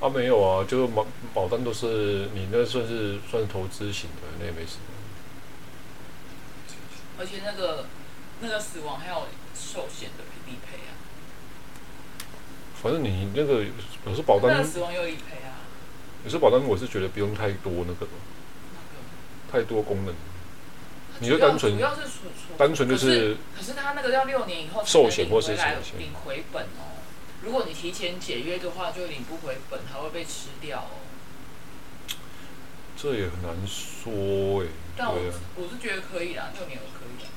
啊，没有啊，就是保保单都是你那算是算是投资型的，那也没什么。而且那个那个死亡还有寿险的理赔啊。反正你那个有时保单。那个死亡有理赔啊。有时保单我是觉得不用太多那个。太多功能。你就单纯。主要是单纯就是。可是他那个要六年以后寿险或是什么领回本哦。如果你提前解约的话，就领不回本，还会被吃掉哦。这也很难说哎。但我我是觉得可以啦，六年我可以啦。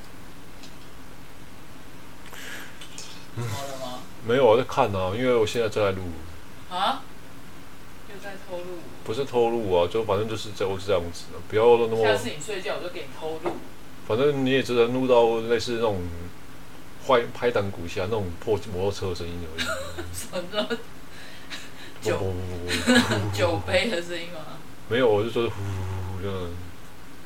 嗯。好了吗？没有，我在看啊，因为我现在正在录。啊？又在偷录？不是偷录啊，就反正就是在我是这样子的，不要那么。下次你睡觉，我就给你偷录。反正你也只能录到类似那种。拍拍档鼓下那种破摩托车的声音而已。什么？酒酒杯的声音吗？没有，我就说呼呼呼这样，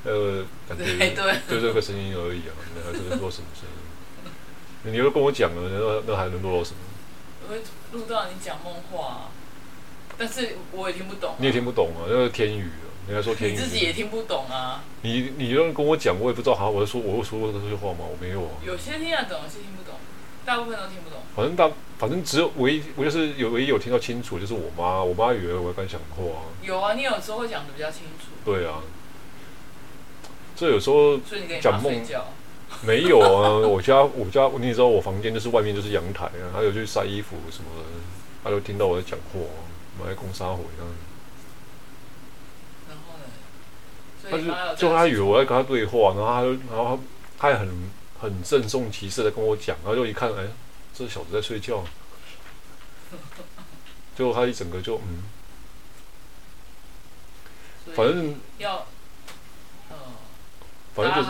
那个感觉就这个声音而已啊，那还是说什么声音？你又跟我讲了，那那还能录到什么？我会录到你讲梦话，但是我也听不懂。你也听不懂啊，那个天语。你还说天，你自己也听不懂啊！你你用跟我讲，我也不知道，好，我在说，我有说过这些话吗？我没有啊。有些听得懂，有些听不懂，大部分都听不懂。反正大，反正只有唯一，我就是有唯一有听到清楚，就是我妈，我妈以为我在讲话。有啊，你有时候会讲的比较清楚。对啊。这有时候讲梦没有啊，我家我家你也知道，我房间就是外面就是阳台啊，还有去晒衣服什么的，她就听到我在讲话，我在攻杀回这样。他就就他以为我在跟他对话，然后他就然后他也很很郑重其事的跟我讲，然后就一看，哎，这小子在睡觉，最后他一整个就嗯，反正要，反正就是，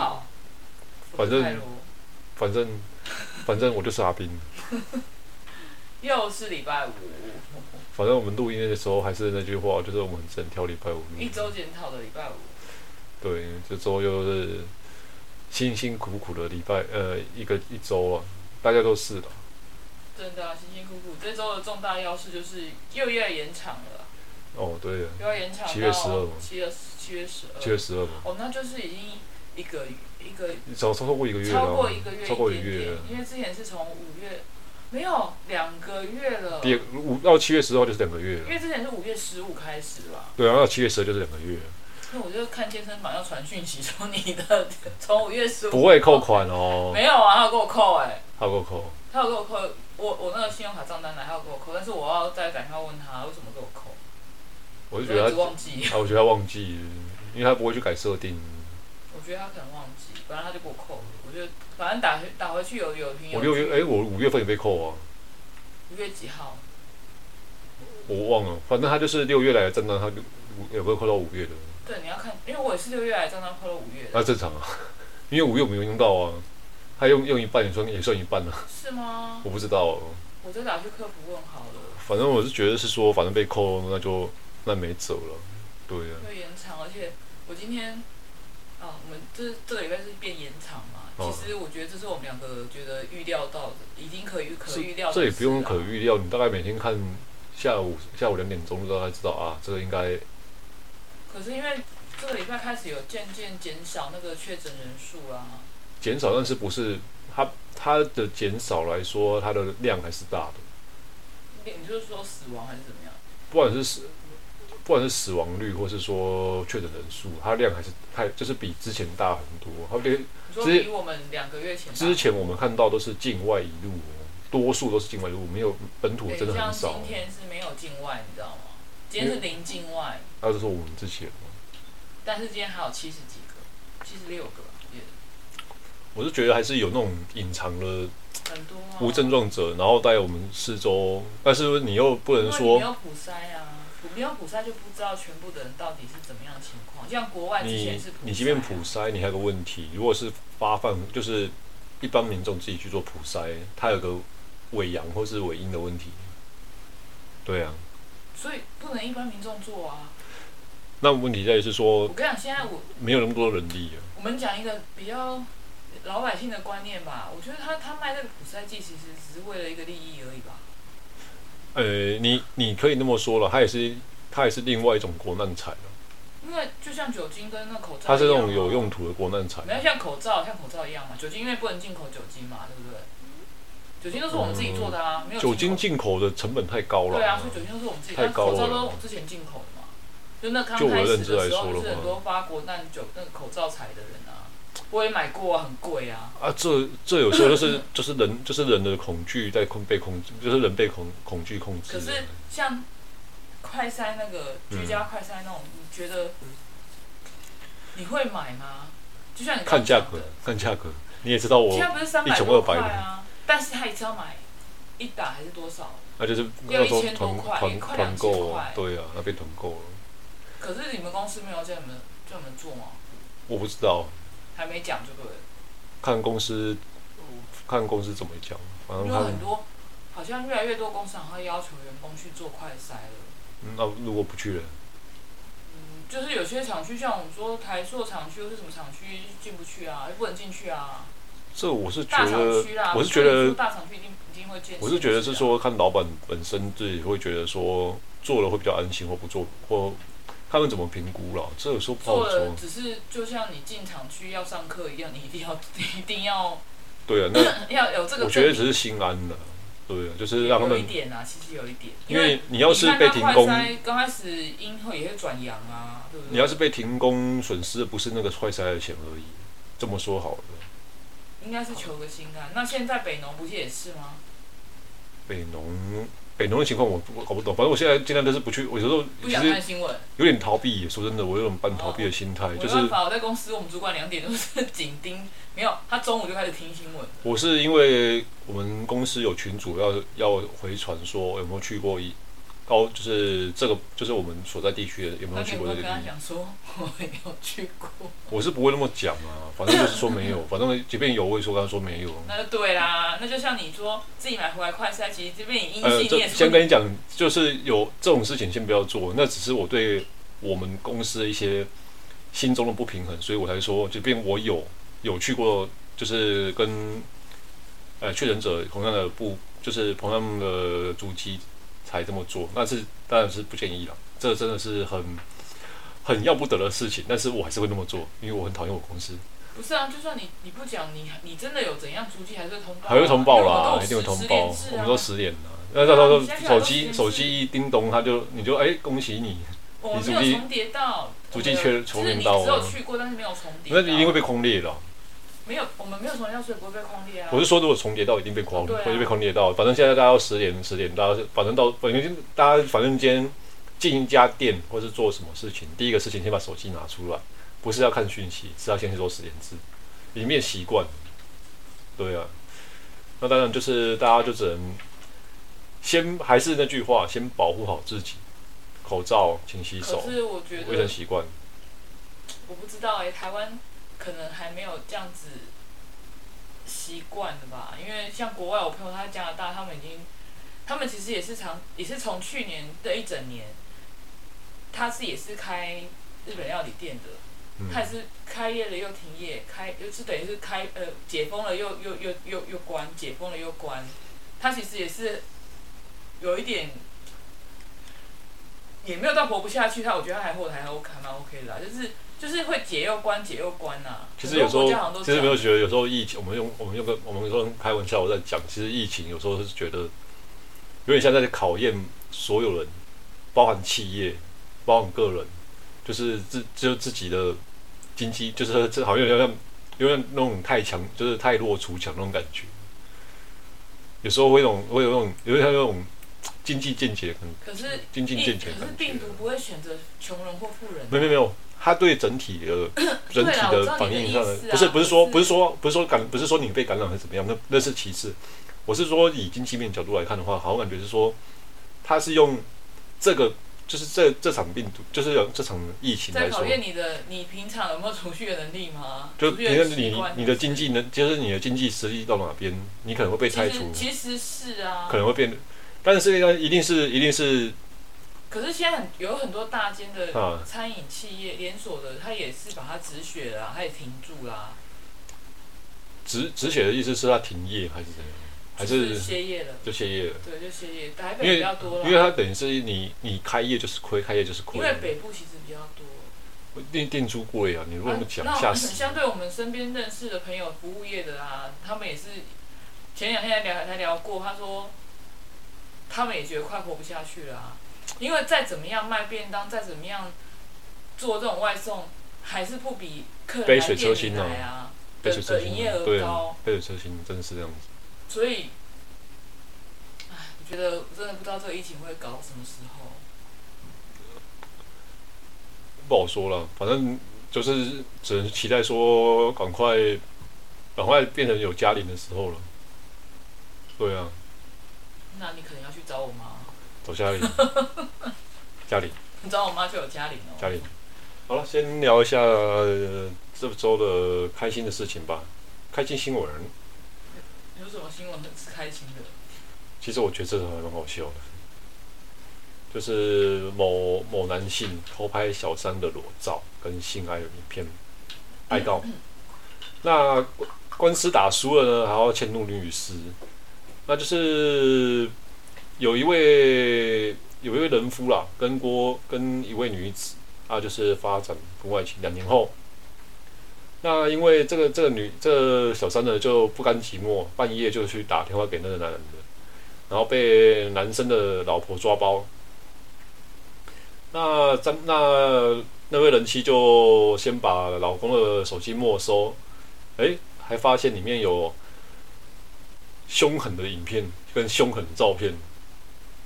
反正反正反正我就是阿斌，又是礼拜五，反正我们录音的时候还是那句话，就是我们只能挑礼拜五，一周检讨的礼拜五。对，这周又是辛辛苦苦的礼拜，呃，一个一周啊，大家都是的。真的、啊，辛辛苦苦。这周的重大要事就是又要延长了。哦，对呀。又要延长到七月十二。七月七月十二。七月十二。哦，那就是已经一个一个。超超过一个月了。超过一个月，超过一个月。因为之前是从五月，没有两个月了。第五到七月十号就是两个月了。因为之前是五月十五开始吧。对啊，到七月十二就是两个月。那我就看健身房要传讯息说你的从五月十五不会扣款哦。没有啊，他有给我扣哎、欸。他有给我扣。他有给我扣，我我那个信用卡账单来，他有给我扣，但是我要再打电话问他为什么给我扣。我就觉得他忘记。啊，我觉得他忘记，因为他不会去改设定。我觉得他可能忘记，反正他就给我扣了。我觉得反正打回打回去有有听有。我六月哎、欸，我五月份也被扣啊。五月几号？我忘了，反正他就是六月来的账单，他就有没有扣到五月的？对，你要看，因为我也是六月来，账单扣了五月。那正常啊，因为五月我没有用到啊，他用用一半也算也算一半啊。是吗？我不知道。我就打去客服问好了。反正我是觉得是说，反正被扣，那就那没走了，对啊。会延长，而且我今天啊，我们这这个礼拜是变延长嘛？哦、其实我觉得这是我们两个觉得预料到的，已经可预可预料的。这也不用可预料，你大概每天看下午下午两点钟就大概知道啊，这个应该。可是因为这个礼拜开始有渐渐减少那个确诊人数啊，减少，但是不是它它的减少来说，它的量还是大的。你你就是说死亡还是怎么样？不管是死，不管是死亡率，或是说确诊人数，它量还是太就是比之前大很多。好比你说比我们两个月前之前我们看到都是境外移入，多数都是境外移入，没有本土真的很少。今天是没有境外，你知道吗？今天是零境外，那就是我们之前。但是今天还有七十几个，七十六个。我是觉得还是有那种隐藏的很多无症状者，然后在我们四周，但是你又不能说没有普筛啊，没有普筛就不知道全部的人到底是怎么样情况。像国外之前是普筛啊，你，你即便普筛，你还有个问题，如果是发放，就是一般民众自己去做普筛，他有个伪阳或是伪阴的问题。对啊。所以不能一般民众做啊。那问题在于是说，我跟你讲，现在我没有那么多人力啊。我们讲一个比较老百姓的观念吧。我觉得他他卖这个普赛剂，其实只是为了一个利益而已吧。呃，你你可以那么说了，他也是他也是另外一种国难财了。因为就像酒精跟那口罩，它是那种有用途的国难财。没有像口罩，像口罩一样嘛。酒精因为不能进口酒精嘛，对不对？酒精都是我们自己做的啊，嗯、没有酒精进口的成本太高了。对啊，所以酒精都是我们自己。太高了。口罩都之前进口的嘛。就那刚开始的时候，是很多发国难酒那个口罩财的人啊，我也买过啊，很贵啊。啊，这这有时候就是 就是人就是人的恐惧在控被控制，就是人被恐恐惧控制。可是像快筛那个居家快筛那种，你觉得你会买吗？就像你看价格，看价格，你也知道我现在不是三百多块啊。但是他一次要买一打还是多少？那就是要一千多块，快两千块。对啊，那边团购了。可是你们公司没有叫你们叫你们做吗？我不知道。还没讲这个。看公司，看公司怎么讲。反正有很多，好像越来越多公司好像要求员工去做快筛了。嗯，那如果不去了？嗯，就是有些厂区，像我们说台塑厂区或是什么厂区进不去啊，又不能进去啊。这我是觉得，我是觉得，我是觉得是说，看老板本身自己会觉得说，做了会比较安心，或不做，或他们怎么评估了，这有时候不好说。只是就像你进厂区要上课一样，你一定要，你一定要。对啊，那 要有这个。我觉得只是心安的，对啊，就是让他们。有一点啊，其实有一点。因为你要是被停工，刚开始阴后也会转阳啊，对不对？你要是被停工，损失的不是那个快筛的钱而已。这么说好了。应该是求个心安。那现在北农不是也是吗？北农，北农的情况我我搞不懂。反正我现在尽量都是不去。我有时候不想看新闻，有点逃避。说真的，我有种半逃避的心态。就是没办法，我在公司，我们主管两点都是紧盯，没有 他中午就开始听新闻。我是因为我们公司有群主要要回传，说有没有去过一。高就是这个，就是我们所在地区的有没有去过这个地方？讲说我没有去过。我是不会那么讲啊，反正就是说没有，反正即便有，我也说刚刚说没有。那就对啦，那就像你说自己买回来快筛，其实这边你阴性先跟你讲，就是有这种事情先不要做，那只是我对我们公司的一些心中的不平衡，所以我才说，即便我有有去过，就是跟呃确诊者同样的不，就是同样的足迹。才这么做，那是当然是不建议了。这真的是很很要不得的事情，但是我还是会那么做，因为我很讨厌我公司。不是啊，就算你你不讲，你你真的有怎样足迹，还是通报？还会通报啦，一定会通报。我们都实联了，那到时候手机手机一叮咚，他就你就哎恭喜你，你足迹重叠到，足迹确重叠到。只有去过，但是没有重叠。那一定会被空列的。没有，我们没有重叠，所以不会被匡列啊。我是说，如果重叠到，一定被匡，会被框裂到。反正现在大家要十点，十点，大家反正到，反正大家反正今天进一家店或是做什么事情，第一个事情先把手机拿出来，不是要看讯息，是要先去做十点制，里面习惯。对啊，那当然就是大家就只能先还是那句话，先保护好自己，口罩，勤洗手，卫生习惯。我不知道哎、欸，台湾。可能还没有这样子习惯的吧，因为像国外，我朋友他在加拿大，他们已经，他们其实也是常也是从去年的一整年，他是也是开日本料理店的，嗯、他也是开业了又停业，开就是等于是开呃解封了又又又又又关，解封了又关，他其实也是有一点，也没有到活不下去，他我觉得他还活得还 OK 蛮 OK 的啦，就是。就是会解又关，解又关呐、啊。其实有时候，其实没有觉得，有时候疫情，我们用我们用个我们说开玩笑，我在讲，其实疫情有时候是觉得有点像在考验所有人，包含企业，包含个人，就是自就自己的经济，就是这好像有点像有点那种太强，就是太弱出强那种感觉。有时候会有种会有那种有点像那种经济见解，可是经济见解，可是病毒不会选择穷人或富人。没有没有没有。他对整体的 整体的反应上的，不是不是说不是说不是说感不是说你被感染还是怎么样，那那是其次。我是说以经济面角度来看的话，好像感觉是说，它是用这个就是这这场病毒，就是用这场疫情来考验你的你平常有没有储蓄的能力吗？就你看你你的经济能，就是你的经济实力到哪边，你可能会被拆除。其实是啊，可能会变，但是这个一定是一定是。可是现在很有很多大间的餐饮企业连锁的，他也是把它止血了，他也停住了。止止血的意思是他停业还是怎样？还是歇业了？就歇业了。对，就歇业。台北比较多了。因为它等于是你你开业就是亏，开业就是亏。因为北部其实比较多。店店租贵啊！你如果那么讲，吓死。相对我们身边认识的朋友，服务业的啊，他们也是前两天聊才聊过，他说他们也觉得快活不下去了啊。因为再怎么样卖便当，再怎么样做这种外送，还是不比客人来店里来啊的营业额高。杯水车薪，真的是这样子。所以，哎，我觉得真的不知道这个疫情会搞到什么时候。不好说了，反正就是只能期待说赶快，赶快变成有家庭的时候了。对啊。那你可能要去找我妈。找嘉玲。嘉玲。你找我妈就有嘉玲哦。嘉玲。好了，先聊一下、呃、这周的开心的事情吧。开心新闻。有什么新闻很是开心的？其实我觉得这个还蛮好笑的。就是某某男性偷拍小三的裸照跟性爱的影片，爱告。那官司打输了呢，还要迁怒律师。那就是有一位有一位人夫啦，跟郭跟一位女子啊，就是发展婚外情两年后。那因为这个这个女这个小三呢就不甘寂寞，半夜就去打电话给那个男人，然后被男生的老婆抓包。那张那那位人妻就先把老公的手机没收，哎，还发现里面有凶狠的影片跟凶狠的照片，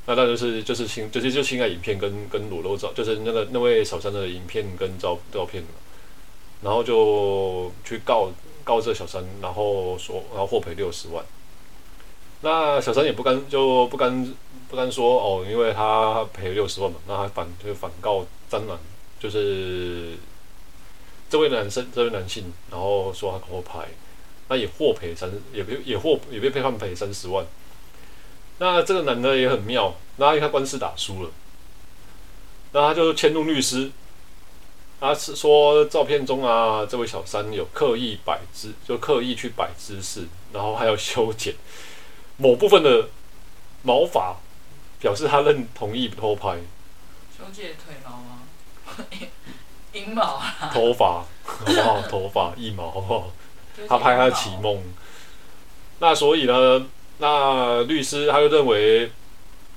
那那就是就是性就是就性爱影片跟跟裸露照，就是那个那位小三的影片跟照照片，然后就去告告这小三，然后说然后获赔六十万，那小三也不甘就不甘。不甘说哦，因为他赔六十万嘛，那他反就反告张兰，就是这位男生，这位男性，然后说他偷拍，那也获赔三，也被也获也被被判赔三十万。那这个男的也很妙，那因为他官司打输了，那他就迁怒律师，他是说照片中啊，这位小三有刻意摆姿，就刻意去摆姿势，然后还要修剪某部分的毛发。表示他认同意偷拍，修剪腿毛吗？阴毛啊？头发好不好？头发一毛好不好？他拍他的启蒙。那所以呢？那律师他就认为，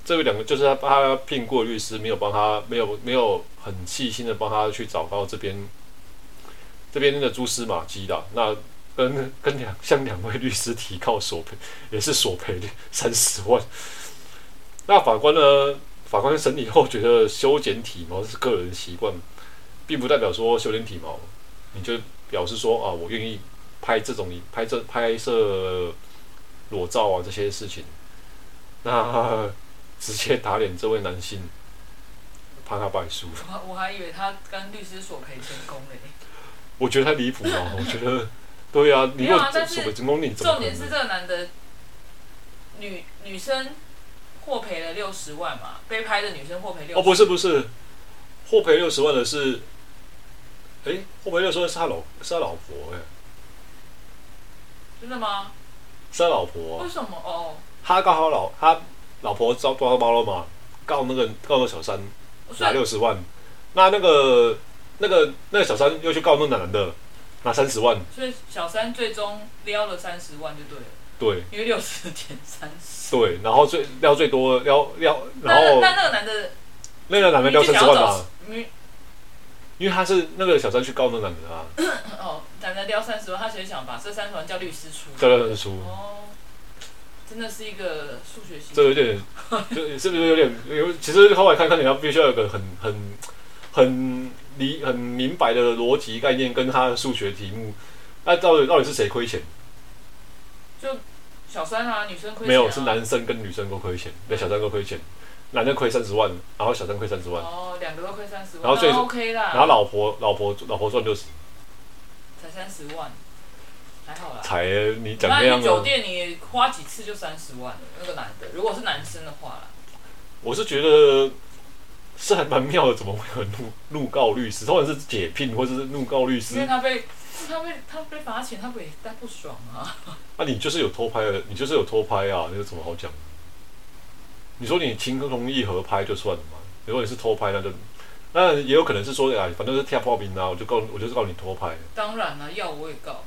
这位两个就是他他聘过律师，没有帮他，没有没有很细心的帮他去找到这边这边的蛛丝马迹的。那跟跟两向两位律师提告索赔，也是索赔三十万。那法官呢？法官审理后觉得修剪体毛是个人习惯，并不代表说修剪体毛，你就表示说啊，我愿意拍这种拍这拍摄裸照啊这些事情，那 直接打脸这位男性，怕他败诉。我我还以为他跟律师索赔成功嘞。我觉得太离谱了，我觉得对啊，你如果索赔成功，你重点是这个男的女女生。获赔了六十万嘛？被拍的女生获赔六。哦，不是不是，获赔六十万的是，哎，获赔六十万是他老是他老婆哎，真的吗？是他老婆。为什么？哦，他告他老他老婆遭抓包了嘛？告那个告那个小三拿六十万，那那个那个那个小三又去告那个男的拿三十万，所以小三最终撩了三十万就对了。对，因为六十减三十。对，然后最撩最多撩撩，然后那那个男的，那个男的撩三十万嘛？因为他是那个小三去告那个男的啊。哦，男的撩三十万，他其实想把这三十万叫律师出。叫律师出。哦，真的是一个数学系。这有点，就是不是有点？有其实后来看看，你要必须要有个很很很理很明白的逻辑概念，跟他的数学题目。那到底到底是谁亏钱？就小三啊，女生亏没有，是男生跟女生都亏钱，那小三都亏钱，男的亏三十万，然后小三亏三十万。哦，两个都亏三十万，然后最 OK 啦。然后老婆老婆老婆赚六十，才三十万，还好啦。才你讲。那你酒店你花几次就三十万了？那个男的，如果是男生的话啦。我是觉得，是还蛮妙的，怎么会有怒怒告律师？通常是解聘或者是怒告律师。因为他被他被他被罚钱，他不也带不爽啊？啊，你就是有偷拍的，你就是有偷拍啊，那有什么好讲？你说你情同意合拍就算了嘛？如果你是偷拍，那就那也有可能是说，哎，反正是贴报名啊，我就告，我就是告你偷拍。当然了，要我也告。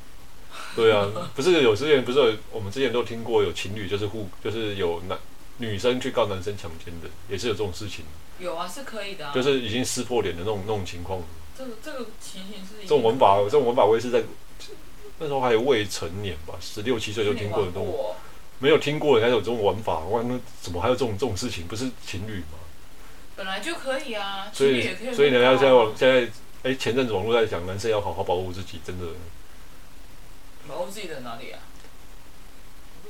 对啊，不是有之前不是有我们之前都听过有情侣就是互就是有男女生去告男生强奸的，也是有这种事情。有啊，是可以的、啊。就是已经撕破脸的那种那种情况。这个这个情形是。这种玩法，这种玩法我也是在那时候还有未成年吧，十六七岁就听过的。都没有听过人家有这种玩法，哇，那怎么还有这种这种事情？不是情侣吗？本来就可以啊，所以所以人家现在现在哎、欸，前阵子网络在讲，男生要好好保护自己，真的。保护自己的哪里啊？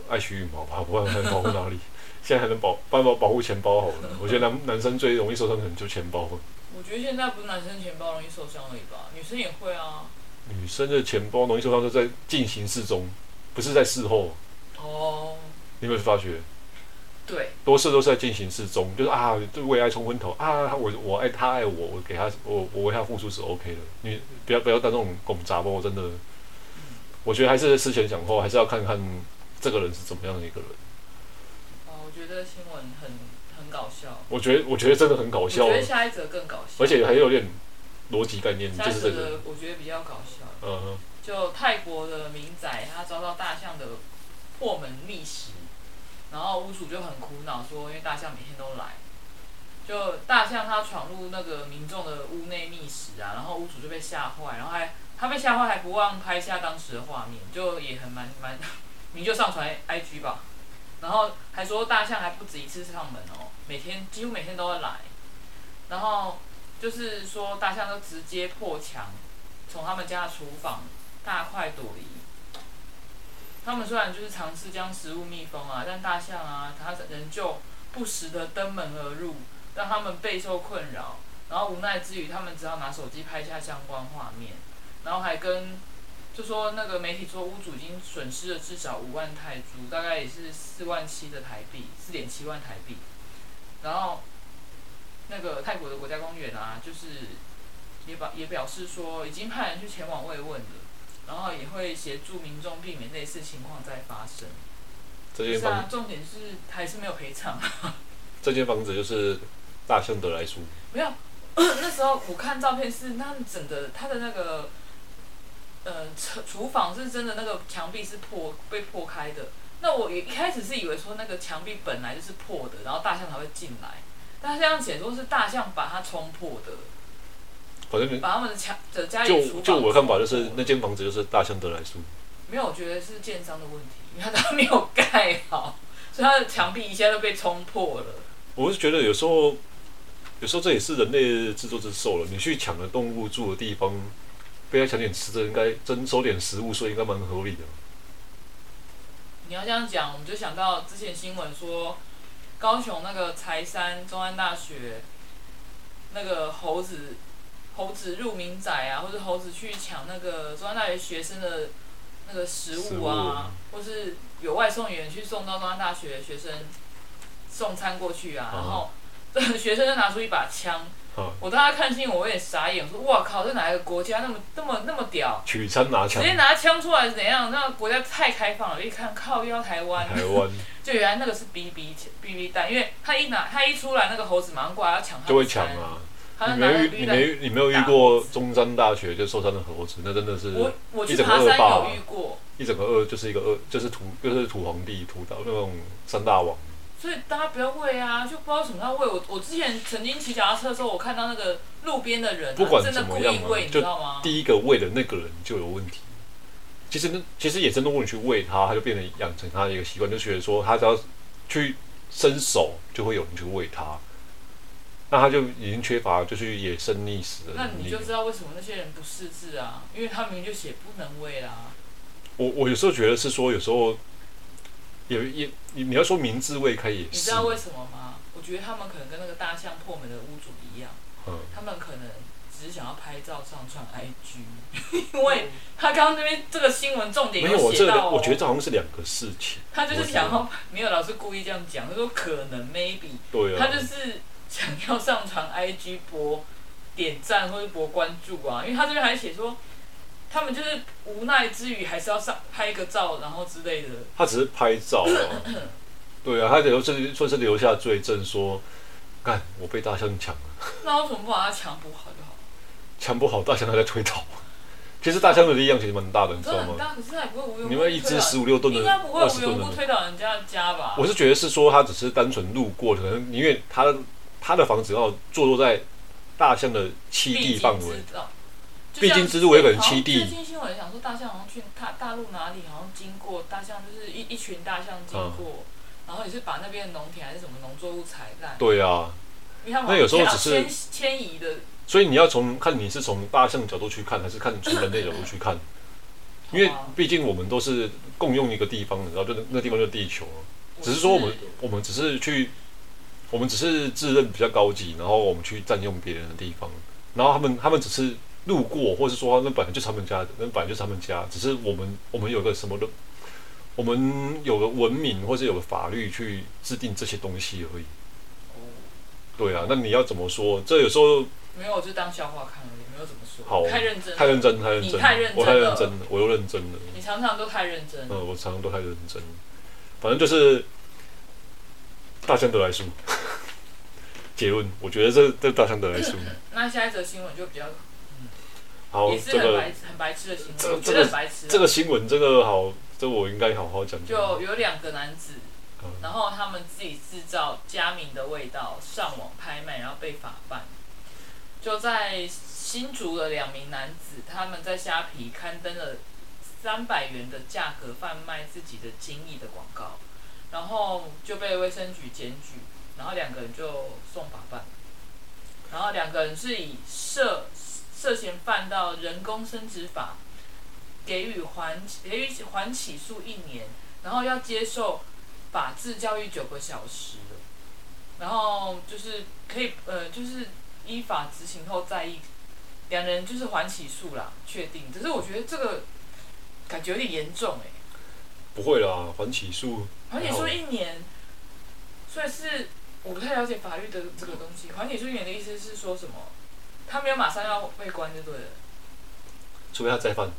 爱惜羽毛吧，不然还能保护哪里？现在还能保，办法保护钱包好了。我觉得男男生最容易受伤可能就钱包。我觉得现在不是男生钱包容易受伤而已吧，女生也会啊。女生的钱包容易受伤，是在进行式中，不是在事后。哦。你有没有发觉？对。多数都是在进行式中，就是啊，就为爱冲昏头啊，我我爱他爱我，我给他我我为他付出是 OK 的。你不要不要当这种拱杂包，真的。我觉得还是思前想后，还是要看看这个人是怎么样的一个人。哦，我觉得新闻很很搞笑。我觉得我觉得真的很搞笑。我觉得下一则更搞笑。而且还有点逻辑概念，就是这个。我觉得比较搞笑。嗯哼。就泰国的民宅，他遭到大象的破门觅食，然后屋主就很苦恼说，因为大象每天都来，就大象它闯入那个民众的屋内觅食啊，然后屋主就被吓坏，然后还。他被吓坏，还不忘拍下当时的画面，就也很蛮蛮，你就上传 IG 吧，然后还说大象还不止一次上门哦，每天几乎每天都会来，然后就是说大象都直接破墙，从他们家厨房大快朵颐。他们虽然就是尝试将食物密封啊，但大象啊，它仍旧不时的登门而入，让他们备受困扰。然后无奈之余，他们只好拿手机拍下相关画面。然后还跟，就说那个媒体说屋主已经损失了至少五万泰铢，大概也是四万七的台币，四点七万台币。然后，那个泰国的国家公园啊，就是也表也表示说，已经派人去前往慰问了，然后也会协助民众避免类似情况再发生。这间房是啊，重点是还是没有赔偿。这间房子就是大象得来书。没有，那时候我看照片是那整个它的那个。呃，厨厨房是真的，那个墙壁是破被破开的。那我一开始是以为说那个墙壁本来就是破的，然后大象才会进来。但是这样写说是大象把它冲破的，反正把他们的墙的家里。就就我的看法就是那间房子就是大象得来速。没有，我觉得是建商的问题，因为他没有盖好，所以他的墙壁一下就被冲破了。我是觉得有时候，有时候这也是人类自作自受了。你去抢了动物住的地方。被他抢点吃的，应该征收点食物，所以应该蛮合理的。你要这样讲，我们就想到之前新闻说，高雄那个柴山中安大学那个猴子猴子入民宅啊，或者猴子去抢那个中央大学学生的那个食物啊，物或是有外送员去送到中央大学的学生送餐过去啊，然后这 学生就拿出一把枪。我当时看新闻，我有点傻眼，我说：“哇靠，这哪一个国家那么、那么、那么屌？取枪拿枪，直接拿枪出来是怎样？那个国家太开放了。一看，靠，又要台湾。台湾。就原来那个是 BB BB 弹，因为他一拿，他一出来，那个猴子马上过来要抢他。就会抢啊！你没遇，你没，你没有遇过中山大学就受伤的猴子，那真的是。我我去爬山有遇过。一整个恶就是一个恶，就是土，就是土皇帝土岛那种三大王。所以大家不要喂啊，就不知道什么要喂。我我之前曾经骑脚踏车的时候，我看到那个路边的人、啊、不管怎么样嘛，你知道吗？第一个喂的那个人就有问题。其实那，其实野生动物你去喂它，它就变成养成它的一个习惯，就觉得说它只要去伸手，就会有人去喂它。那他就已经缺乏就去野生觅食的。那你就知道为什么那些人不识字啊？因为他明明就写不能喂啦。我我有时候觉得是说，有时候。有也你你要说明智未开也是。你知道为什么吗？我觉得他们可能跟那个大象破门的屋主一样，嗯，他们可能只是想要拍照上传 IG，因为他刚刚那边这个新闻重点有写到、哦、没有我这个，我觉得这好像是两个事情。他就是想要没有老师故意这样讲，他说可能 maybe，对啊，他就是想要上传 IG 博点赞或者博关注啊，因为他这边还写说，他们就是无奈之余还是要上拍个照，然后之类的。他只是拍照啊，对啊，他留是说是留下罪证，说，干我被大象抢了。那为什么不把它抢不好就好？抢不好，大象还在推倒。其实大象的力量其实蛮大的，你知道吗？很大，可是它也不会无缘无故。你们一只十五六吨的，应该不会无缘无故推倒人家的家吧？我是觉得是说，他只是单纯路过，可能因为他他的房子要坐落在大象的栖地范围。必经之路也有可能栖地。最近新闻想说，大象好像去大大陆哪里，好像经过大象，就是一一群大象经过，嗯、然后也是把那边的农田还是什么农作物踩烂。对啊，那有时候只是迁移的。所以你要从看你是从大象角度去看，还是看从人类角度去看？因为毕竟我们都是共用一个地方，然后就那地方就是地球。只是说我们我们只是去，我们只是自认比较高级，然后我们去占用别人的地方，然后他们他们只是路过，或是说那本来就是他们家的，那本来就是他们家，只是我们我们有个什么的，我们有个文明或是有个法律去制定这些东西而已。对啊，那你要怎么说？这有时候。没有，我就当笑话看而已，没有怎么说。好，太认真，太认真，太认真，你太认真，我太认真了，我又认真了。你常常都太认真。嗯，我常常都太认真。反正就是大象得来速。结论，我觉得这这大象得来速。那下一则新闻就比较，嗯，好，也是很白很白痴的新闻，这个这个这个新闻这个好，这我应该好好讲。就有两个男子，然后他们自己制造加名的味道，上网拍卖，然后被法办。就在新竹的两名男子，他们在虾皮刊登了三百元的价格贩卖自己的精益的广告，然后就被卫生局检举，然后两个人就送法办，然后两个人是以涉涉嫌犯到人工生殖法，给予缓给予缓起诉一年，然后要接受法治教育九个小时，然后就是可以呃就是。依法执行后再议，两人就是缓起诉啦，确定。只是我觉得这个感觉有点严重哎、不会啦，缓起诉。缓起诉一年，所以是我不太了解法律的这个东西。缓起诉一年的意思是说什么？他没有马上要被关就对了。除非他再犯，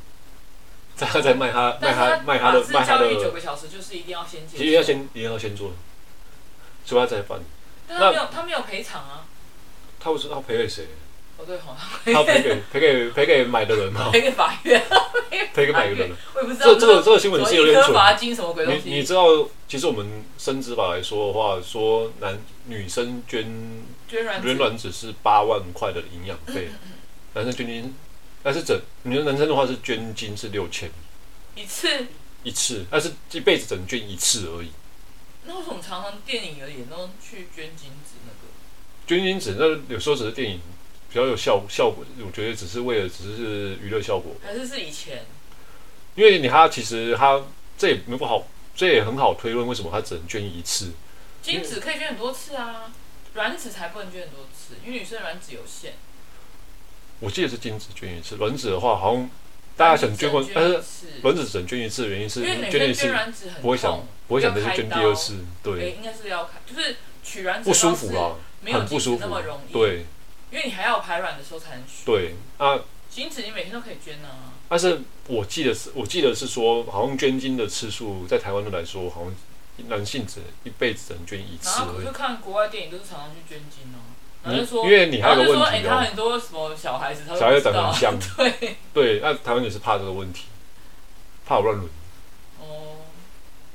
再他再卖他卖他卖他的卖他的九个小时就是一定要先其实要先一定要先做，除非他再犯。但他没有他没有赔偿啊。他不是他赔给谁？哦对，好，他赔给赔给赔给买的人 吗？赔给法院，赔给买的人。我也不知道。这这个这个新闻是有点准。罚金什么鬼东西？你你知道，其实我们生殖法来说的话，说男女生捐捐卵子是八万块的营养费，男生捐精，但是整你说男生的话是捐精是六千，一次一次，但是一辈子只能捐一次而已。那为什么常常电影有演都去捐精子那个？捐精子，那有时候只是电影比较有效效果，我觉得只是为了只是娱乐效果。还是是以前？因为你他其实他这也没不好，这也很好推论为什么他只能捐一次。精子可以捐很多次啊，卵子才不能捐很多次，因为女生卵子有限。我记得是精子捐一次，卵子的话好像大家想捐过，但是卵子只能捐一次的原因是因为捐一次不会想不会想再去捐第二次，对，欸、应该是要开，就是取卵子不舒服啊。很不舒服，那么容易，对，因为你还要排卵的时候才能取。对啊，精子你每天都可以捐呢、啊。但是我记得是，我记得是说，好像捐精的次数在台湾的来说，好像男性只一辈子只能捐一次。然后就看国外电影，都是常常去捐精哦。然后就说，因为你还有个问题哦，哎、欸，他很多什么小孩子，他小孩子长得很像，对对，那台湾也是怕这个问题，怕我乱伦。哦，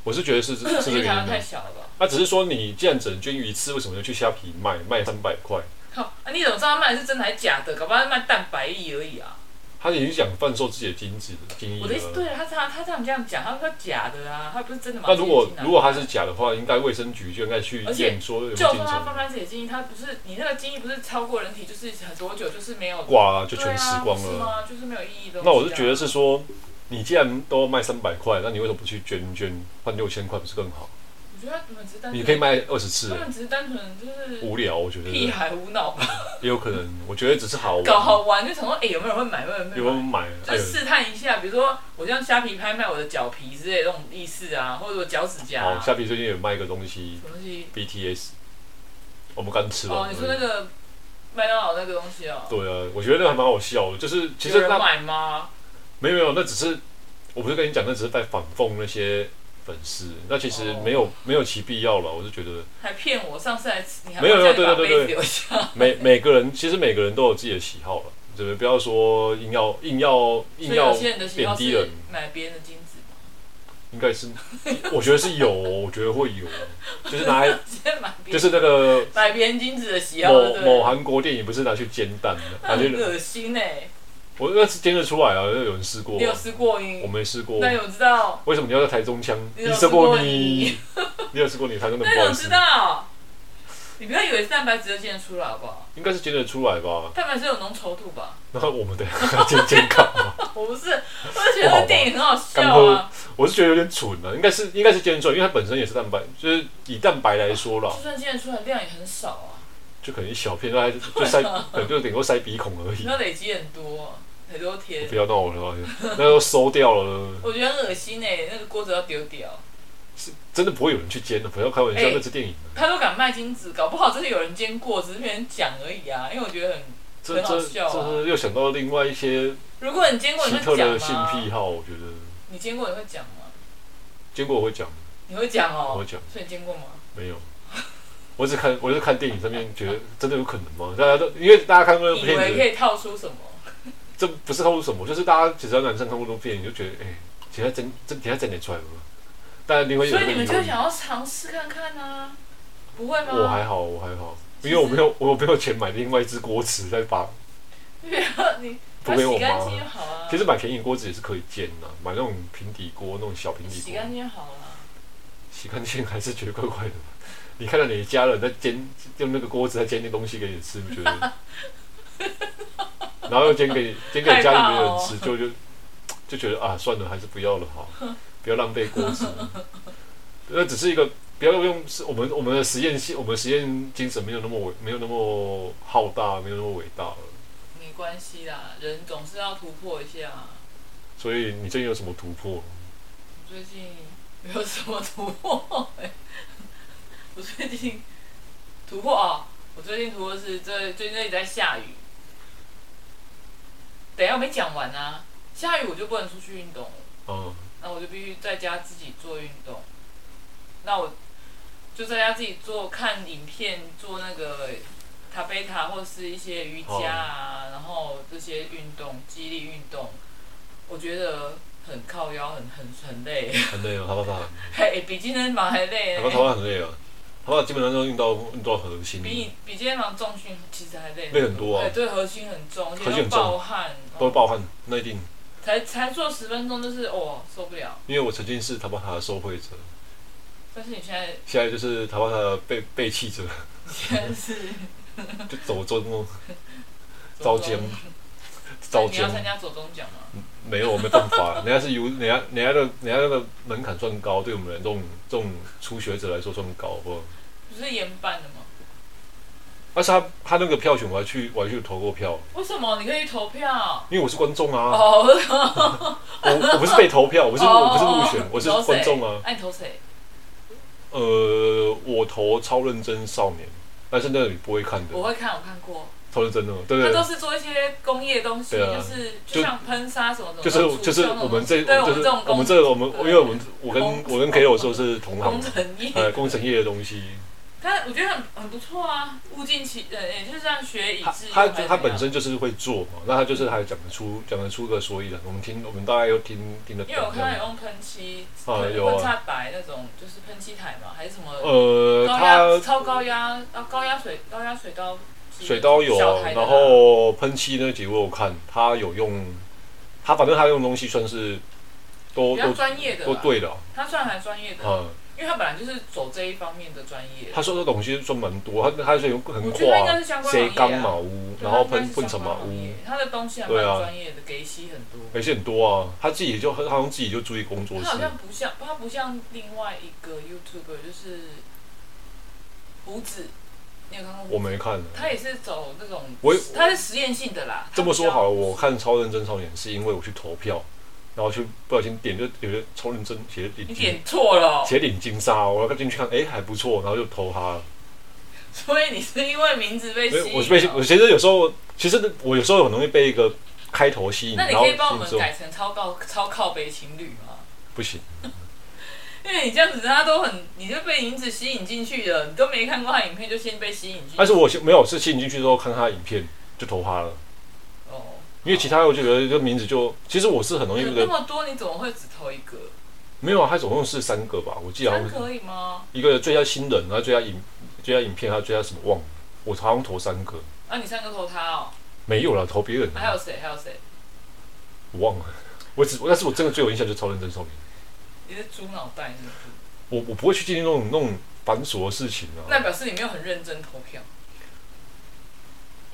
我是觉得是 是这个原因。太小了吧。那、啊、只是说，你既然只能捐一次，为什么要去虾皮卖卖三百块？靠！啊，你怎么知道他卖的是真的还是假的？搞不好卖蛋白液而已啊！他已经想贩售自己的精子的精液。我的意思，对他这样他这样这样讲，他说假的啊，他不是真的吗？那如果如果他是假的话，应该卫生局就应该去验说有。就说他贩卖自己的精液，他不是你那个精液不是超过人体就是很多久就是没有挂、啊、就全死光了，啊、是吗？就是没有意义的、啊。那我是觉得是说，你既然都卖三百块，那你为什么不去捐捐换六千块不是更好？我觉得他们只是单纯，你可以卖二十次。他们只是单纯就是无聊，我觉得屁孩无脑吧。也有可能，我觉得只是好玩。搞好玩就想说，哎、欸，有没有人会买？有没有人会买？有没有人买？就试探一下，比如说我像虾皮拍卖我的脚皮之类的这种意思啊，或者说脚趾甲、啊。哦，虾皮最近有卖一个东西。什么东西？BTS。我们刚吃完。哦，你说那个麦当劳那个东西哦。对啊，我觉得那个还蛮好笑的，就是其实有人买吗？没有没有，那只是我不是跟你讲，那只是在反讽那些粉丝，那其实没有、哦、没有其必要了，我是觉得。还骗我，上次还吃，你还没有没有对对对对，每每个人其实每个人都有自己的喜好了，对不对？不要说硬要硬要硬要贬低人，买别人的金子。应该是，我觉得是有，我觉得会有，就是拿来，就是那个买别人金子的喜好。某某韩国电影不是拿去煎蛋的，很恶心哎！我那是煎得出来啊，有人试过。你有试过？我没试过。那有知道？为什么你要在台中腔？你试过你？你有试过你台中的？那有知道？你不要以为蛋白质就煎得出来好不好？应该是煎得出来吧？蛋白质有浓稠度吧？那我们得煎煎看嘛。我不是，我是觉得电影很好笑啊。我是觉得有点蠢啊，应该是应该是煎得出来，因为它本身也是蛋白，就是以蛋白来说啦。就算煎得出来，量也很少啊。就可能一小片，还就塞，可能就顶多塞鼻孔而已。那累积很多，很多天。不要闹了，那都收掉了。我觉得很恶心哎，那个锅子要丢掉。是真的不会有人去煎的，不要开玩笑，那是电影。他都敢卖金子，搞不好真的有人煎过，只是没人讲而已啊。因为我觉得很很好笑啊。这是又想到另外一些，如果你煎过，你会讲吗？性癖好，我觉得。你煎过你会讲吗？煎过我会讲。你会讲哦？我会讲。所以你煎过吗？没有。我只看，我是看电影上面觉得真的有可能吗？大家都因为大家看过那部片子，以为可以套出什么？这不是套出什么，就是大家其实男生看过那部片，你就觉得哎，其实真真，其实真的出来吗？但你会有，所以你们就想要尝试看看啊？不会吗？我还好，我还好，因为我没有，我没有钱买另外一只锅子再把。不要你，不给我妈。其实买便宜锅子也是可以煎的，买那种平底锅，那种小平底锅。洗干净好了。洗干净还是觉得怪怪的。你看到你家人在煎，用那个锅子在煎那东西给你吃，你觉得？然后又煎给煎给家里面人吃，就就就觉得啊，算了，还是不要了好。不要浪费锅子，那只是一个不要用是我们我们的实验性，我们实验精神没有那么伟，没有那么浩大，没有那么伟大了。没关系啦，人总是要突破一下。所以你最近有什么突破？我最近没有什么突破，欸。我最近突破啊！我最近突破是这最近一直在下雨。等下我没讲完啊！下雨我就不能出去运动了。嗯。那我就必须在家自己做运动。那我就在家自己做，看影片，做那个塔贝塔或是一些瑜伽啊，然后这些运动，肌力运动，我觉得很靠腰，很很很累。很累哦，好不好。嘿，比今天忙还累。塔巴塔很累啊，塔巴塔基本上都运到运到核心。比比健身房重训其实还累。累很多啊。对，核心很重，而且都爆汗。都会爆汗，那一定。才才做十分钟，就是哦，受不了。因为我曾经是塔巴塔的受惠者，但是你现在现在就是塔巴塔的被被弃者。现在是 就走中哦，招奖，你要参加左中奖吗？没有，没办法，人家是有，人家人家的，人家那个门槛算高，对我们这种这种初学者来说算高，不？不是研办的吗？但是他他那个票选我还去我还去投过票。为什么你可以投票？因为我是观众啊。哦。我我不是被投票，我不是我不是入选，我是观众啊。爱投谁？呃，我投超认真少年，但是那个你不会看的。我会看，我看过。超认真的，对对。他都是做一些工业东西，就是就像喷砂什么的。就是就是我们这就是我们这我们因为我们我跟我跟 K 有时候是同行。工程业。呃，工程业的东西。他我觉得很很不错啊，物尽其呃，也就是这样学以致用。他他他本身就是会做嘛，那他就是还讲得出讲得出个所以然。我们听我们大概又听听得懂。因为我看到有用喷漆，啊有啊。喷擦白那种就是喷漆台嘛，还是什么？呃，高压超高压啊，高压水高压水刀。水刀有，然后喷漆那几位我看他有用，他反正他用东西算是都都专业的，都对的。他算还专业的。嗯。因为他本来就是走这一方面的专业。他说的东西算蛮多，他他是有很跨，谁钢茅屋，然后喷喷什么屋。他的东西还蛮专业的，给息很多。给息很多啊，他自己就好像自己就注意工作室。他好像不像，他不像另外一个 YouTuber，就是胡子，你有看过？我没看。他也是走那种，我他是实验性的啦。这么说好了，我看超认真少年是因为我去投票。然后就不小心点，就有些超认真写领，你点错了，写领金沙，我要进去看，哎，还不错，然后就投他了。所以你是因为名字被吸引？我被我其实有时候，其实我有时候很容易被一个开头吸引。那你可以帮我们改成超靠超靠北情侣吗？不行，因为你这样子，大家都很，你就被名字吸引进去了，你都没看过他影片就先被吸引进去。但是我没有是吸引进去之后看他的影片就投他了。哦，因为其他我觉得这个名字就，其实我是很容易那么多，你怎么会只投一个？没有啊，他总共是三个吧？我记得好像可以吗？一个最佳新人，然后最佳影最佳影片，还有最佳什么忘了？我好像投三个。啊，你三个投他哦？没有了，投别人。还有谁？还有谁？我忘了。我只，但是我真的最有印象就是超认真少年。你是猪脑袋是不是？我我不会去经历那种那种繁琐的事情啊。那表示你没有很认真投票。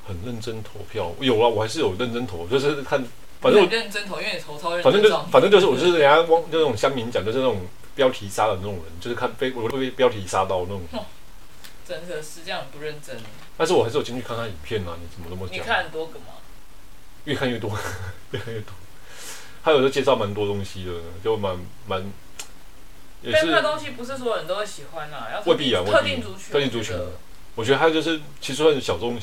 很认真投票，有啊，我还是有认真投，就是看。反正我认真投，因为你投超认真。反正就反正就是我就是人家汪就那种乡民讲，就是那种标题杀的那种人，就是看被我会被标题杀到那种。真的是这样不认真。但是我还是有进去看看影片啊，你怎么那么讲？你看很多个吗？越看越多，越看越多。他有时候介绍蛮多东西的，就蛮蛮。也是。那东西不是所有人都会喜欢啊，要未必啊，特定族群。特定族群。我觉得他就是其实算是小众。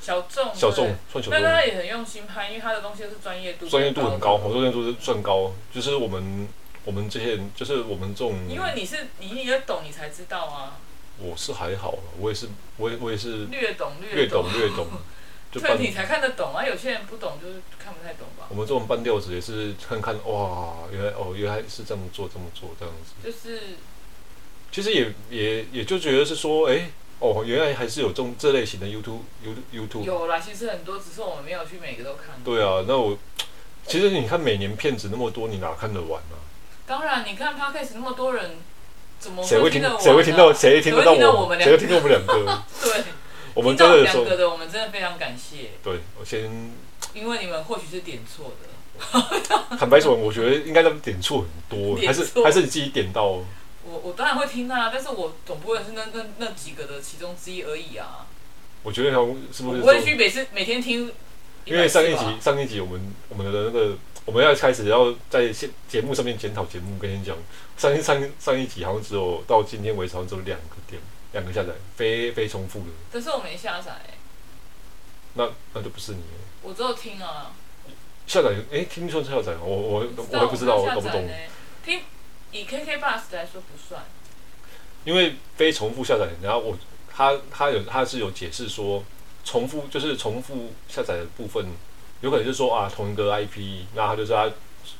小众，小众，算小众。但他也很用心拍，因为他的东西是专业度，专业度很高，专业度是算高。就是我们，我们这些人，就是我们这种。因为你是你你也懂，你才知道啊。我是还好，我也是，我也我也是略懂略懂略懂。对，你才看得懂啊！有些人不懂，就是看不太懂吧。我们这种半吊子也是看看哇，原来哦，原来是这么做，这么做这样子。就是。其实也也也就觉得是说，哎。哦，原来还是有这种这类型的 YouTube YouTube。有啦，其实很多，只是我们没有去每个都看。对啊，那我其实你看每年骗子那么多，你哪看得完啊？当然，你看 Podcast 那么多人，怎么谁会听？谁会听到？谁听得到我们？谁会听到我们两个？对，我们真的两个的，我们真的非常感谢。对，我先。因为你们或许是点错的。坦白说，我觉得应该他们点错很多，还是还是你自己点到。我我当然会听啊，但是我总不会是那那那几个的其中之一而已啊。我觉得他是不是？我不会去每次每天听。因为上一集上一集我们我们的那个我们要开始要在节节目上面检讨节目，跟你讲上一上上一集好像只有到今天为止好像只有两个点两个下载非非重复的。可是我没下载。那那就不是你。我只有听啊。下载哎，听说下载我我我还不知道，我搞不懂。听。以 KK Bus 来说不算，因为非重复下载。然后我他他有他是有解释说，重复就是重复下载的部分，有可能就是说啊同一个 IP，那他就是他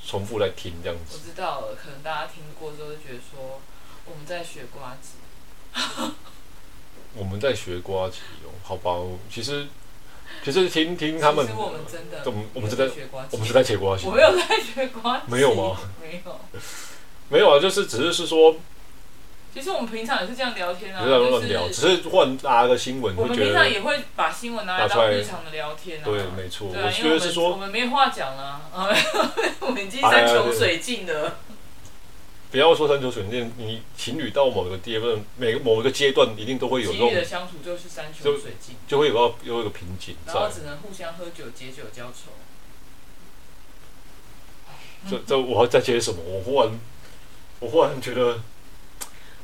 重复来听这样子。我知道了，可能大家听过之后就觉得说我们在学呱吉，我们在学瓜吉哦，好吧，其实其实听听他们，我们真的，我们我们是在学瓜吉，我们是在学瓜吉，我没有在学瓜吉，没有吗？没有。没有啊，就是只是是说，其实我们平常也是这样聊天啊，就乱聊，只是换搭个新闻。我们平常也会把新闻拿来当日常的聊天啊。对，没错。我觉得是说，我们没话讲啊，我们已经山穷水尽了。不要说山穷水尽，你情侣到某个阶段，每个某一个阶段一定都会有。情侣的相处就是山穷水尽，就会有个有一个瓶颈，然后只能互相喝酒解酒浇愁。这这我要再接什么？我忽然。我忽然觉得，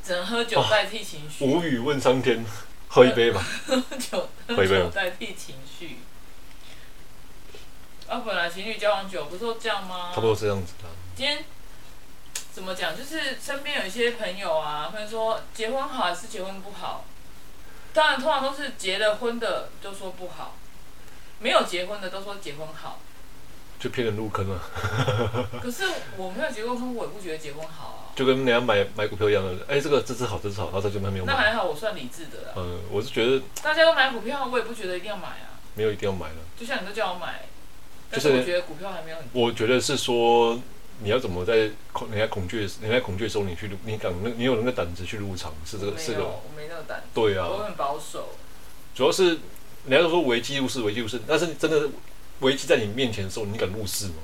只能喝酒代替情绪。无语问苍天，喝一杯吧。喝酒，喝酒代替情绪。啊，本来情侣交往久不是都这样吗？差不多这样子的。今天怎么讲？就是身边有一些朋友啊，会说结婚好还是结婚不好？当然，通常都是结了婚的都说不好，没有结婚的都说结婚好。就骗人入坑了。可是我没有结过婚，我也不觉得结婚好啊。就跟人家买买股票一样的，哎、欸，这个这支好，这次好，然后他就没有买。那还好，我算理智的啦。嗯，我是觉得大家都买股票，我也不觉得一定要买啊。没有一定要买的。就像你都叫我买，但是我觉得股票还没有很。我觉得是说，你要怎么在恐人家恐惧，人家恐惧的时候，你去入，你敢那，你有那个胆子去入场，是这个，是个。我没那个胆。对啊。我很保守。主要是人家都说危机入市，危机入市，但是真的危机在你面前的时候，你敢入市吗？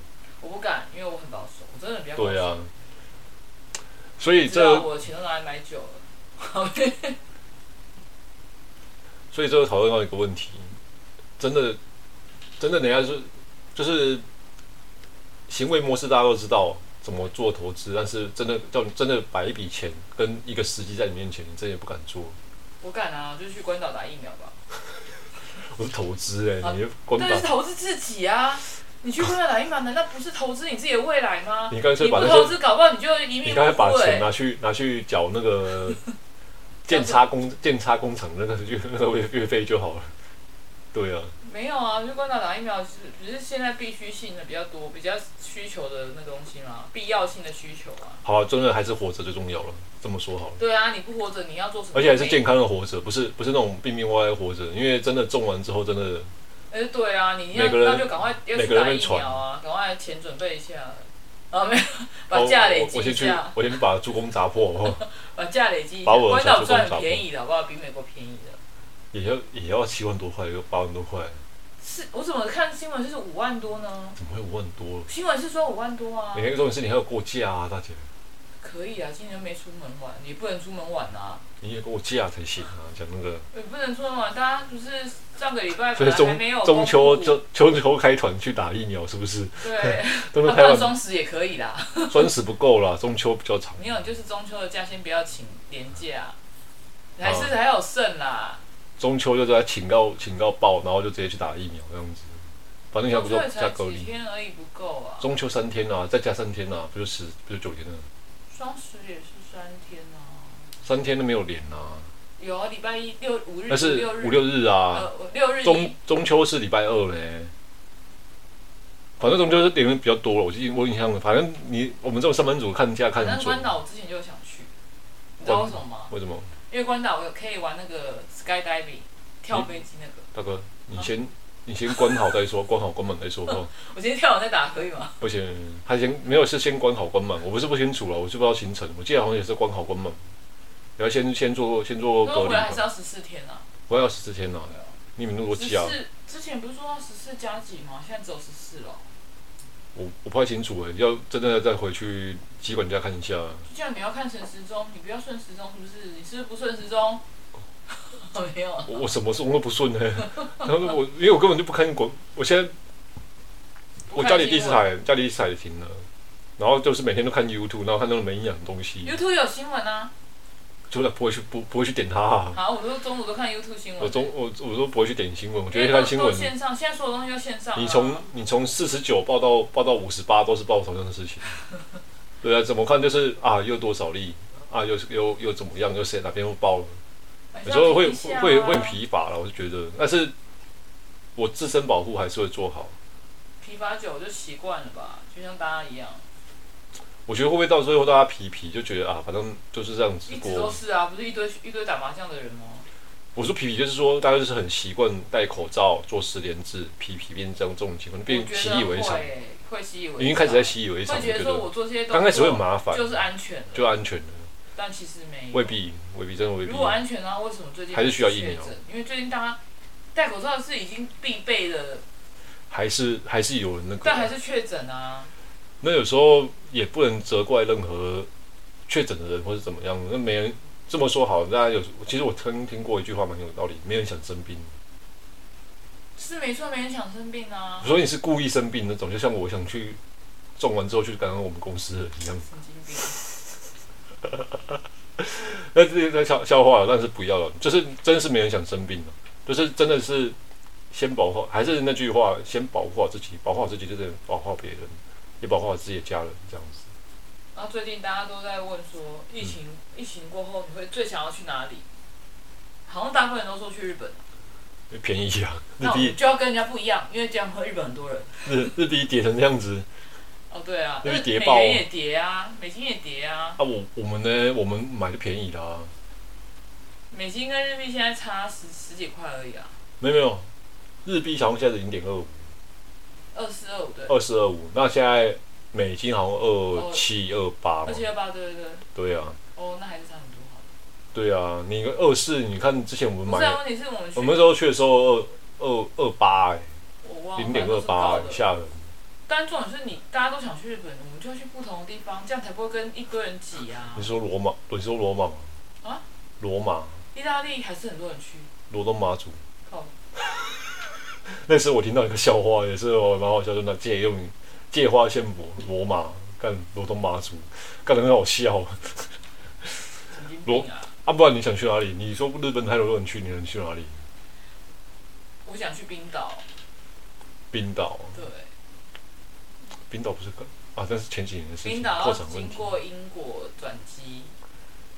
我不敢，因为我很保守，我真的比较保守。对啊，所以这我的钱都拿来买酒了。所以这个讨论到一个问题，真的，真的，人家是就是行为模式，大家都知道怎么做投资，但是真的叫你真的摆一笔钱跟一个时机在你面前，你真的也不敢做。我敢啊，就去关岛打疫苗吧。我是投资哎、欸，啊、你关岛。但是投资自己啊！你去关岛打疫苗，难道不是投资你自己的未来吗？你干脆把那投资，搞不好你就。你刚才把钱拿去拿去缴那个 建差工建差工程 那个月那个月月费就好了。对啊。没有啊，就关岛打疫苗是只是现在必须性的比较多，比较需求的那东西嘛，必要性的需求啊。好啊，真的还是活着最重要了，这么说好了。对啊，你不活着你要做什么？而且还是健康的活着，不是不是那种病病歪歪活着，因为真的种完之后真的。哎、欸，对啊，你要那就赶快要去打疫苗啊，赶快钱准备一下。啊，没有，把价累积一下。我先去把助攻砸破，把价累积一下。关岛算很便宜的，好不好？比美国便宜的。也要也要七万多块，有八万多块。是，我怎么看新闻是五万多呢？怎么会五万多？新闻是说五万多啊。每天重点是你还有过假啊，大姐。可以啊，今年没出门玩，你不能出门玩啊。你也过假才行啊，讲那个。也不能出门玩，大家不是上个礼拜本来还没有中秋就中秋开团去打疫苗，是不是？对。都是开完双十也可以啦。双十不够啦，中秋比较长。没有，就是中秋的假先不要请年假，还是还有剩啦。中秋就在请到请到爆，然后就直接去打疫苗这样子，反正你还不够加隔离。几天而已不够啊。中秋三天啊，再加三天啊，不就十不就九天了？双十也是三天啊。三天都没有连啊。有啊，礼拜一六五日。那是五六日啊。六日。中中秋是礼拜二嘞。反正中秋是点人比较多了，我记我印象，反正你我们这种上班族看假看准。关岛我之前就想去，你知道为什么吗？为什么？因为关岛我可以玩那个 skydiving 跳飞机那个。大哥，你先你先关好再说，关好关门再说。我先跳完再打可以吗？不行，他先没有是先关好关门，我不是不清楚了，我就不知道行程。我记得好像也是关好关门，然后先先做先做隔离。回来还是要十四天啊？回来要十四天啊？你们如果加。十四之前不是说要十四加几吗？现在只有十四了。我我不太清楚哎，要真的要再回去机管家看一下。就像你要看顺时钟，你不要顺时钟，是不是？你是不是不顺时钟？没有。我我什么时候都不顺呢？然后我因为我根本就不看广，我现在我家里第四台，家里第四台也停了，然后就是每天都看 YouTube，然后看那种没营养的东西。YouTube 有新闻啊。就不会去不不会去点它。好，我都中午都看 YouTube 新闻。我中我我都不会去点新闻，我觉得看新闻。线上，现在所有东西都线上。你从你从四十九报到报到五十八，都是报同样的事情。对啊，怎么看就是啊，又多少例啊，又又又怎么样，又谁哪边又报了？有时候会会会疲乏了，我就觉得，但是我自身保护还是会做好。疲乏久就习惯了吧，就像大家一样。我觉得会不会到最后大家皮皮就觉得啊，反正就是这样子过。一直都是啊，不是一堆一堆打麻将的人吗？我说皮皮就是说，大家就是很习惯戴口罩做实联制，皮皮变这样这种情况，变习以为常。会习以为常。已经开始在习以为常。会觉得说我做这些刚开始会很麻烦，就是安全，就安全的。但其实没有。未必，未必真的未必。如果安全的话，为什么最近还是需要疫苗？因为最近大家戴口罩是已经必备的。还是还是有人那个。但还是确诊啊。那有时候也不能责怪任何确诊的人或是怎么样，那没人这么说好。大家有，其实我听听过一句话蛮有道理，没人想生病。是没错，没人想生病啊。所以你是故意生病那种，就像我想去种完之后去感染我们公司的一样。神经病。那这些笑笑话，但是不要了，就是真是没人想生病了，就是真的是先保护，还是那句话，先保护好自己，保护好自己就是保护好别人。也保护好自己的家人，这样子。然后最近大家都在问说，疫情、嗯、疫情过后，你会最想要去哪里？好像大部分人都说去日本。便宜啊！日币就要跟人家不一样，因为这样和日本很多人。日日币跌成这样子。哦，对啊。日币跌爆。美元也跌啊，美金也跌啊。啊，我我们呢？我们买的便宜的啊。美金跟日币现在差十十几块而已啊。没有没有，日币好像现在是零点二五。二四二五对，二四二五，那现在美金好像二七二八，二七二八对对对。对啊。哦，那还是差很多。对啊，你二四，你看之前我们买，问题是我们我们那时候去的时候二二二八哎，零点二八吓人。但重点是你大家都想去日本，我们就要去不同的地方，这样才不会跟一堆人挤啊。你说罗马？你说罗马啊？罗马。意大利还是很多人去。罗东妈祖。那时我听到一个笑话，也是我蛮好笑，就那借用借花献佛罗马干罗东妈祖，干的很好笑。罗啊，不然你想去哪里？你说日本太多人去，你能去哪里？我想去冰岛。冰岛。对。冰岛不是很啊？但是前几年的事情，冰岛要经过英国转机，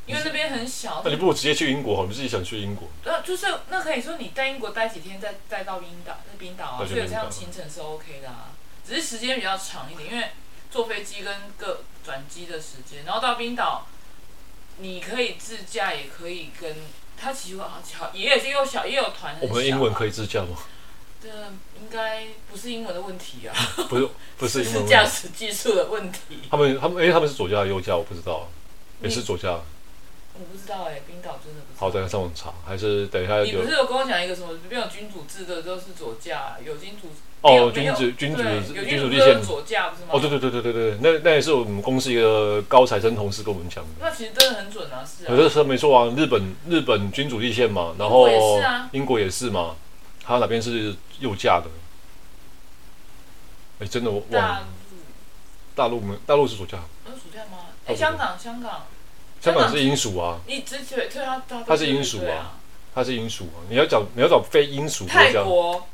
因为那边很小。那你不如直接去英国好，你自己想去英国。那就是那可以说你在英国待几天，再再到冰岛，那冰岛啊，所以这样行程是 OK 的啊。只是时间比较长一点，因为坐飞机跟各转机的时间，然后到冰岛，你可以自驾，也可以跟他其实好小，也是有小也有团。我们英文可以自驾吗？这应该不是英文的问题啊，不是不是英文，是驾驶技术的问题。他们他们哎，他们是左驾右驾，我不知道，也是左驾。我不知道哎，冰岛真的不知道。好，等下上网查，还是等一下。你不是有跟我讲一个什么没有君主制的都是左驾，有君主哦，君主君主君主立宪左驾不是吗？哦，对对对对对对，那那也是我们公司一个高材生同事跟我们讲的。那其实真的很准啊，是啊。可是说没错啊，日本日本君主立宪嘛，然后英国也是嘛，还有哪边是右驾的？哎，真的我忘了。大陆没，大陆是左驾。有左驾吗？哎，香港香港。香港是英属啊，你对他，他是英属啊，他是英属啊。你要找你要找非英属国家。泰国，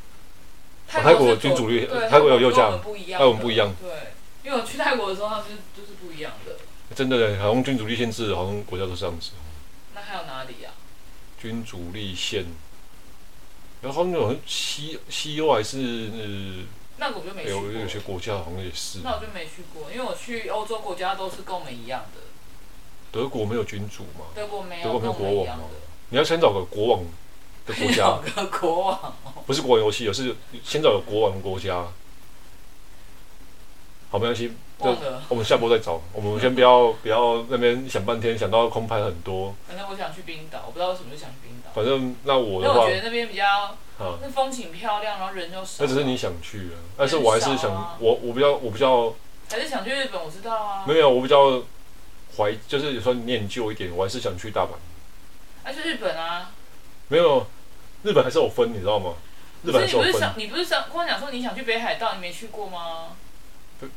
泰国君主立，泰国有右驾，跟我们不一样。对，因为我去泰国的时候，他们就是不一样的。真的，好像君主立宪制，好像国家都是这样子。那还有哪里呀？君主立宪，然后那种西西欧还是那个我就没去过。有有些国家好像也是。那我就没去过，因为我去欧洲国家都是跟我们一样的。德国没有君主嘛？德国没有，德国没有国王嘛？你要先找个国王的国家。找个国王，不是国王游戏，而是先找个国王的国家。好，没关系，就我们下播再找。我们先不要 不要那边想半天，想到空拍很多。反正我想去冰岛，我不知道为什么就想去冰岛。反正那我的话，我觉得那边比较，那风景漂亮，然后人又少。那只是你想去啊，但是我还是想，我我比较我比较，还是想去日本，我知道啊。没有，我比较。怀就是有时候念旧一点，我还是想去大阪。还是日本啊？没有，日本还是有分，你知道吗？日本还是有分。你不是想，你不是想跟我讲说你想去北海道，你没去过吗？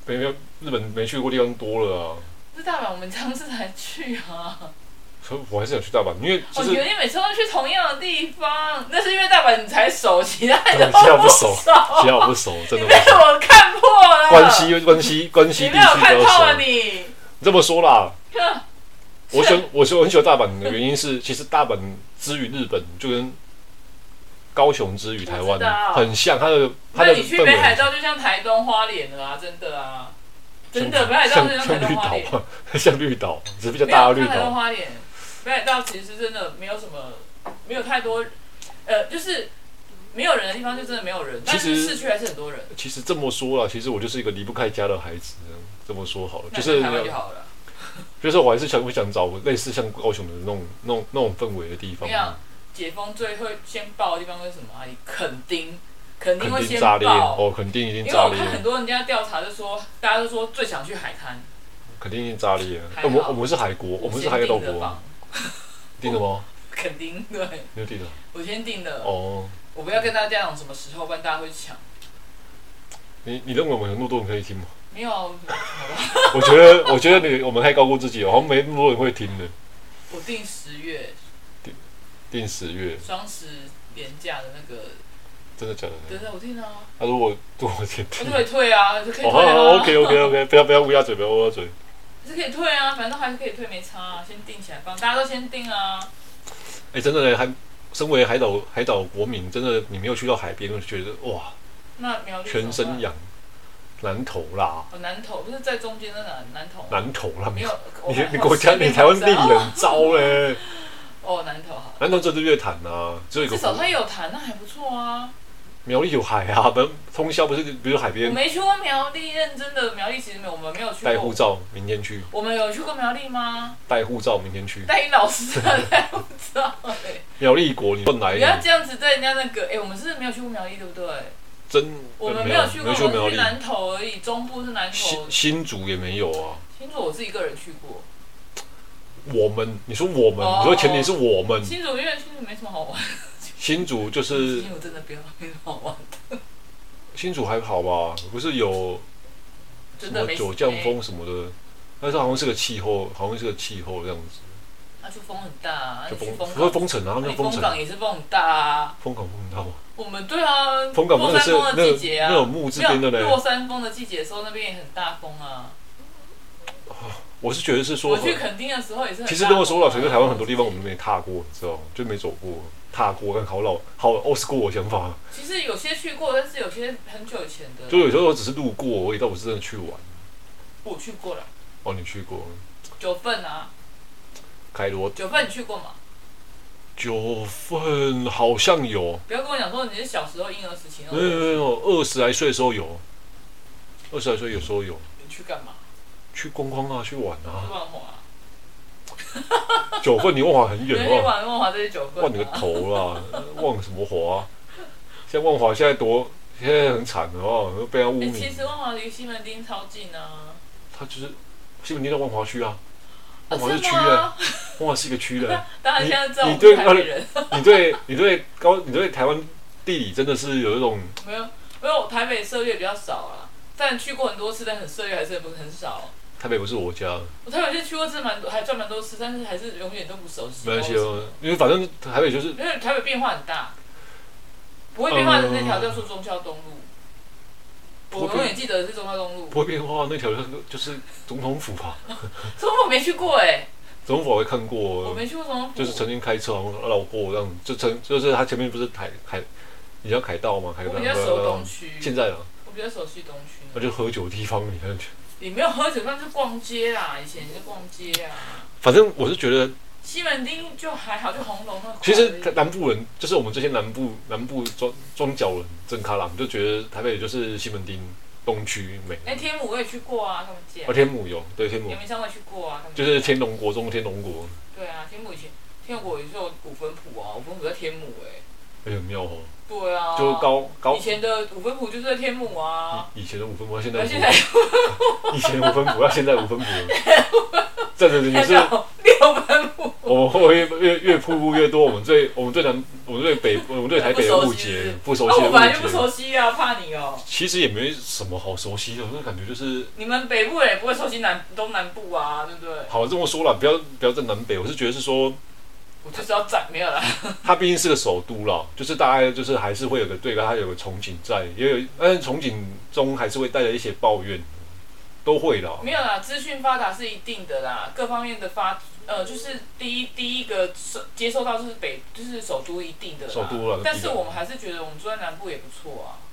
北没有，日本没去过地方多了啊。是大阪，我们上次才去啊。所以我还是想去大阪，因为我觉得你每次都去同样的地方，那是因为大阪你才熟，其他人其他不熟，其他我不熟，真的。被我看破了。关西关西关西地区比较熟。你没有看透了你。这么说啦。我喜欢我说我很喜欢大阪的原因是，其实大阪之于日本，就跟高雄之于台湾很像。它的它的，你去北海道就像台东花莲了啊，真的啊，真的北海道就像台东花莲，像绿岛，只是比较大的绿岛。台东花莲，北海道其实真的没有什么，没有太多，呃，就是没有人的地方就真的没有人，但是市区还是很多人。其实这么说了，其实我就是一个离不开家的孩子，这么说好了，就是台湾就好了。就是我还是想，我想找类似像高雄的那种、那种、那种氛围的地方。解封最会先爆的地方是什么？啊，垦丁，垦丁会先炸裂哦，垦丁已经炸裂。因为我看很多人家调查就说，大家都说最想去海滩。肯定已经炸裂了。我们我们是海国，我们是海岛国。定了吗？肯定对。你有定的。我先定的。哦。我不要跟大家讲什么时候，不然大家会抢。你你认为我们有那么多人可以听吗？没有，我觉得，我觉得你我们太高估自己了，好像没那么多人会听的。我定十月。定定十月。双十连假的那个。真的假的？对对，我听啊。他说我多少钱？我可以退啊，可以退啊。哦，OK OK OK，不要不要乌鸦嘴，不要乌鸦嘴。是可以退啊，反正还是可以退，没差啊。先定起来，放大家都先定啊。哎，真的嘞，还身为海岛海岛国民，真的你没有去到海边，就觉得哇，那苗栗全身痒。南投啦，哦，南投不是在中间的南南投。南投啦，没有，你你国家你台湾地理很糟嘞。哦，南投好。南投这是乐坛呐，只有一个。至少它有潭，那还不错啊。苗栗有海啊，不通宵不是，比如海边。我没去过苗栗，认真的苗栗其实没有，我们没有去过。带护照，明天去。我们有去过苗栗吗？带护照，明天去。带老师带护照。苗栗国，你问来？不要这样子对人家那个，哎，我们是没有去过苗栗，对不对？真，我们没有去过，我们去南投而已，中部是南投。新新竹也没有啊。新竹我是一个人去过。我们，你说我们，你说前提是我们。新竹因为新竹没什么好玩。新竹就是。新竹真的不要没什么好玩的。新竹还好吧？不是有什么九降风什么的，但是好像是个气候，好像是个气候这样子。那就风很大啊，就风，风不会封城啊，那封城。风港也是风很大啊。风港风很大吗？我们对啊，风港那个是落山风的季节啊，那种木质边的嘞。落山风的季节的时候，那边也很大风啊。我是觉得是说，我去垦丁的时候也是。其实跟我说了，其实台湾很多地方我们没踏过，你知道吗？就没走过，踏过，但好老，好 old school 的想法。其实有些去过，但是有些很久以前的。就有时候我只是路过，而已，但不是真的去玩。我去过了。哦，你去过？九份啊。开罗。九份你去过吗？九份好像有。不要跟我讲说你是小时候婴儿时期。没有没有，二十来岁的时候有。二十来岁有时候有。你去干嘛？去观光啊，去玩啊。万华。九份，你万华很远哦。万万华这些九份。万你个头啦！万什么华？现在万华现在多，现在很惨的哦，被他污名。其实万华离西门町超近啊。他就是西门町在万华区啊。万华是区的，万华是一个区的。当然现在知道。你对你对你对高你对台湾地理真的是有一种。没有没有，台北涉猎比较少啊，但去过很多次，但很涉猎还是不很少。台北不是我家。我台北是去过是蛮多，还转蛮多次，但是还是永远都不熟悉。没关系哦，因为反正台北就是。因为台北变化很大，不会变化的那条叫做中孝东路。我永远记得是中华东路。不会变化那条就是总统府吧？总统府没去过哎。总统府我还看过。我没去过总统府。就是曾经开车绕过这样，就曾就是他前面不是凯凯，你知道凯道吗？凯道。我比较熟东区。现在啊。我比较熟悉东区。那就喝酒的地方，你看。你没有喝酒，那是逛街啊。以前就逛街啊。反正我是觉得西门町就还好，就红楼那。其实南部人，就是我们这些南部南部庄庄脚人，真卡郎就觉得台北就是西门町东区美。哎，天母我也去过啊，他们家。哦，天母有，对天母。阳明山我也去过啊，就是天龙国中天龙国。对啊，天母以前天龙国也是有五分埔啊，五分埔在天母哎。哎，很妙哦。对啊，就高高以前的五分埔就是在天母啊。以前的五分埔，现在现在 以前五分埔，要现在五分埔。这这也是 六分埔。我们会越越瀑布越多，我们对我们对南我们对北我们对台北的误解不熟悉。我本来就不熟悉啊，怕你哦。其实也没什么好熟悉的，那感觉就是你们北部人也不会熟悉南东南部啊，对不对？好，这么说了，不要不要在南北，我是觉得是说。我就是要斩，没有啦。它毕竟是个首都啦，就是大概就是还是会有个对它有个憧憬在，也有，但是憧憬中还是会带着一些抱怨，都会的。没有啦，资讯发达是一定的啦，各方面的发，呃，就是第一第一个接受到就是北，就是首都一定的。首都了。但是我们还是觉得我们住在南部也不错啊。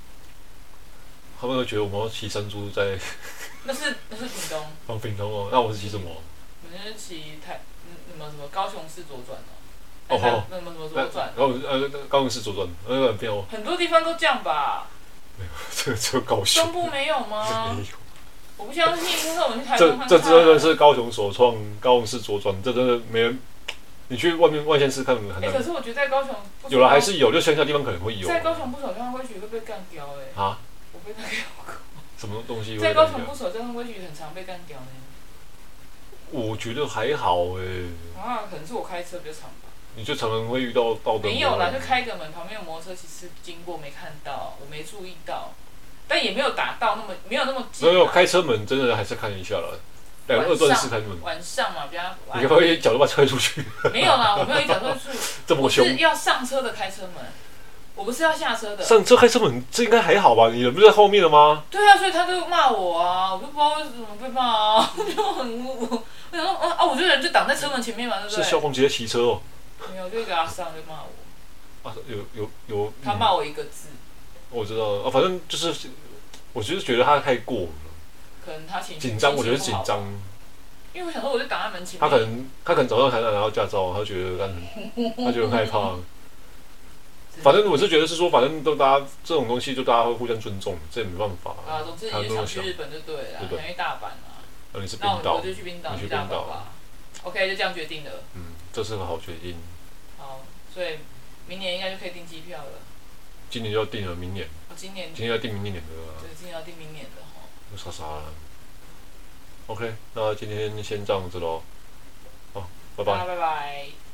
他们会觉得我们要骑山猪在。那是那是屏东。哦，屏东哦，那我是骑什么？我们是骑台，什么什么高雄市左转哦。哦吼，那什么什么左转？高雄呃，高雄市左转，那个很偏哦。很多地方都这样吧？没有，这个这高雄。中部没有吗？没有。我不相信，因为我们去台中看。这这真的是高雄首创高雄市左转，这真的没人。你去外面外县市看很难。可是我觉得在高雄。有了还是有，就乡下地方可能会有。在高雄不守交通规矩会被干掉哎。啊？我被干掉过。什么东西？在高雄不守交通规矩很常被干掉呢。我觉得还好哎。啊，可能是我开车比较常吧。你就常常会遇到道灯。没有啦，就开个门，旁边有摩托车，其实经过没看到，我没注意到，但也没有打到那么没有那么近。没有开车门，真的还是看一下了。两个二段式开门。晚上嘛，比较。你可以一脚就把车出去。没有啦，我没有一脚就出去。这么凶。是要上车的开车门，我不是要下车的。上车开车门，这应该还好吧？你人不是在后面了吗？对啊，所以他就骂我啊，我就不知道为什么被骂啊，就很我我想说啊啊，我这人就挡在车门前面嘛，对不对？是消防直接骑车哦。没有，就给他上就骂我。啊，有有有。他骂我一个字。我知道哦，反正就是，我就是觉得他太过了。可能他紧紧张，我觉得紧张。因为我想说，我就挡在门前。他可能他可能早上才拿到驾照，他觉得干 他觉得很害怕。反正我是觉得是说，反正都大家这种东西，就大家会互相尊重，这也没办法。啊，总之你想去日本就对了，想去大阪啊。那你是冰岛，我就去冰岛，你去冰岛。OK，就这样决定了。嗯。这是个好决定。好，所以明年应该就可以订机票了。今年就要定了，明年。哦，今年。今年要定明年的。对，今年要定明年的哈。傻傻了。OK，那今天先这样子喽。好，拜拜。拜拜。